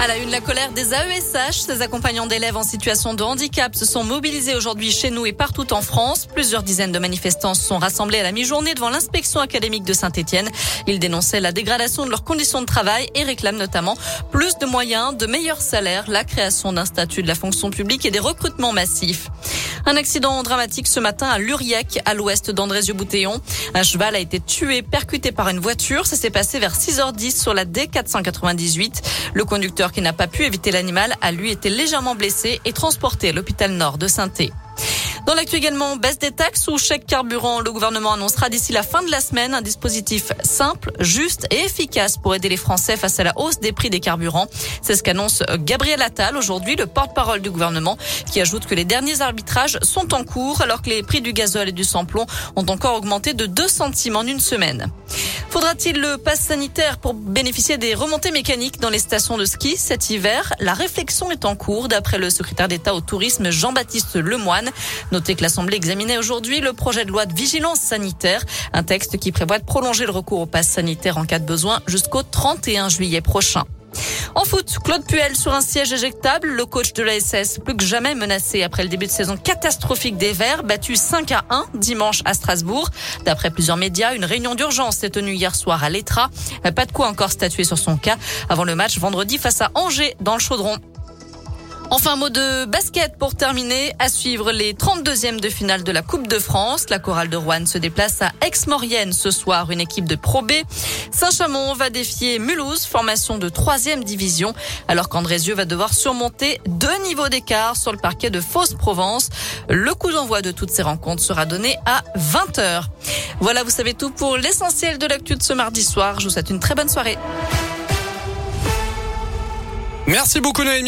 À la une, la colère des AESH. Ces accompagnants d'élèves en situation de handicap se sont mobilisés aujourd'hui chez nous et partout en France. Plusieurs dizaines de manifestants sont rassemblés à la mi-journée devant l'inspection académique de Saint-Etienne. Ils dénonçaient la dégradation de leurs conditions de travail et réclament notamment plus de moyens, de meilleurs salaires, la création d'un statut de la fonction publique et des recrutements massifs. Un accident dramatique ce matin à Luriac, à l'ouest d'Andrézieux-Boutéon. Un cheval a été tué, percuté par une voiture. Ça s'est passé vers 6h10 sur la D498. Le conducteur qui n'a pas pu éviter l'animal a lui été légèrement blessé et transporté à l'hôpital nord de saint dans l'actu également, baisse des taxes ou chèque carburant. Le gouvernement annoncera d'ici la fin de la semaine un dispositif simple, juste et efficace pour aider les Français face à la hausse des prix des carburants. C'est ce qu'annonce Gabriel Attal aujourd'hui, le porte-parole du gouvernement, qui ajoute que les derniers arbitrages sont en cours alors que les prix du gazole et du samplon ont encore augmenté de 2 centimes en une semaine. Faudra-t-il le pass sanitaire pour bénéficier des remontées mécaniques dans les stations de ski cet hiver? La réflexion est en cours d'après le secrétaire d'État au tourisme Jean-Baptiste Lemoine. Notez que l'Assemblée examinait aujourd'hui le projet de loi de vigilance sanitaire, un texte qui prévoit de prolonger le recours au pass sanitaire en cas de besoin jusqu'au 31 juillet prochain. En foot, Claude Puel sur un siège éjectable. Le coach de l'ASS, plus que jamais menacé après le début de saison catastrophique des Verts, battu 5 à 1 dimanche à Strasbourg. D'après plusieurs médias, une réunion d'urgence s'est tenue hier soir à l'Etra. Pas de quoi encore statuer sur son cas avant le match vendredi face à Angers dans le Chaudron. Enfin, mot de basket pour terminer. À suivre les 32e de finale de la Coupe de France. La chorale de Rouen se déplace à Aix-Maurienne ce soir, une équipe de Pro B. Saint-Chamond va défier Mulhouse, formation de 3e division, alors qu'Andrézieux va devoir surmonter deux niveaux d'écart sur le parquet de Fausse-Provence. Le coup d'envoi de toutes ces rencontres sera donné à 20h. Voilà, vous savez tout pour l'essentiel de l'actu de ce mardi soir. Je vous souhaite une très bonne soirée. Merci beaucoup Noémie.